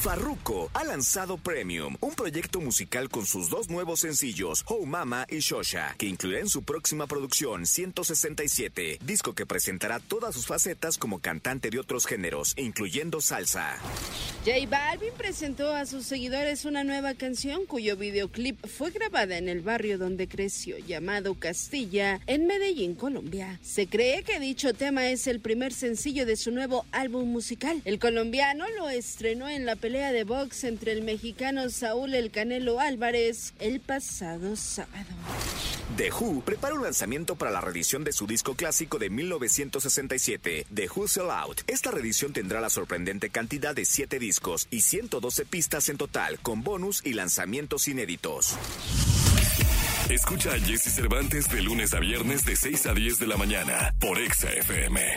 Farruko ha lanzado Premium, un proyecto musical con sus dos nuevos sencillos, Oh Mama y Shosha, que incluirá en su próxima producción 167, disco que presentará todas sus facetas como cantante de otros géneros, incluyendo salsa. J Balvin presentó a sus seguidores una nueva canción cuyo videoclip fue grabada en el barrio donde creció, llamado Castilla, en Medellín, Colombia. Se cree que dicho tema es el primer sencillo de su nuevo álbum musical. El colombiano lo estrenó en la pelea de box entre el mexicano Saúl El Canelo Álvarez el pasado sábado. The Who prepara un lanzamiento para la reedición de su disco clásico de 1967, The Who Sell Out. Esta reedición tendrá la sorprendente cantidad de 7 discos y 112 pistas en total, con bonus y lanzamientos inéditos. Escucha a Jesse Cervantes de lunes a viernes de 6 a 10 de la mañana por Exa FM.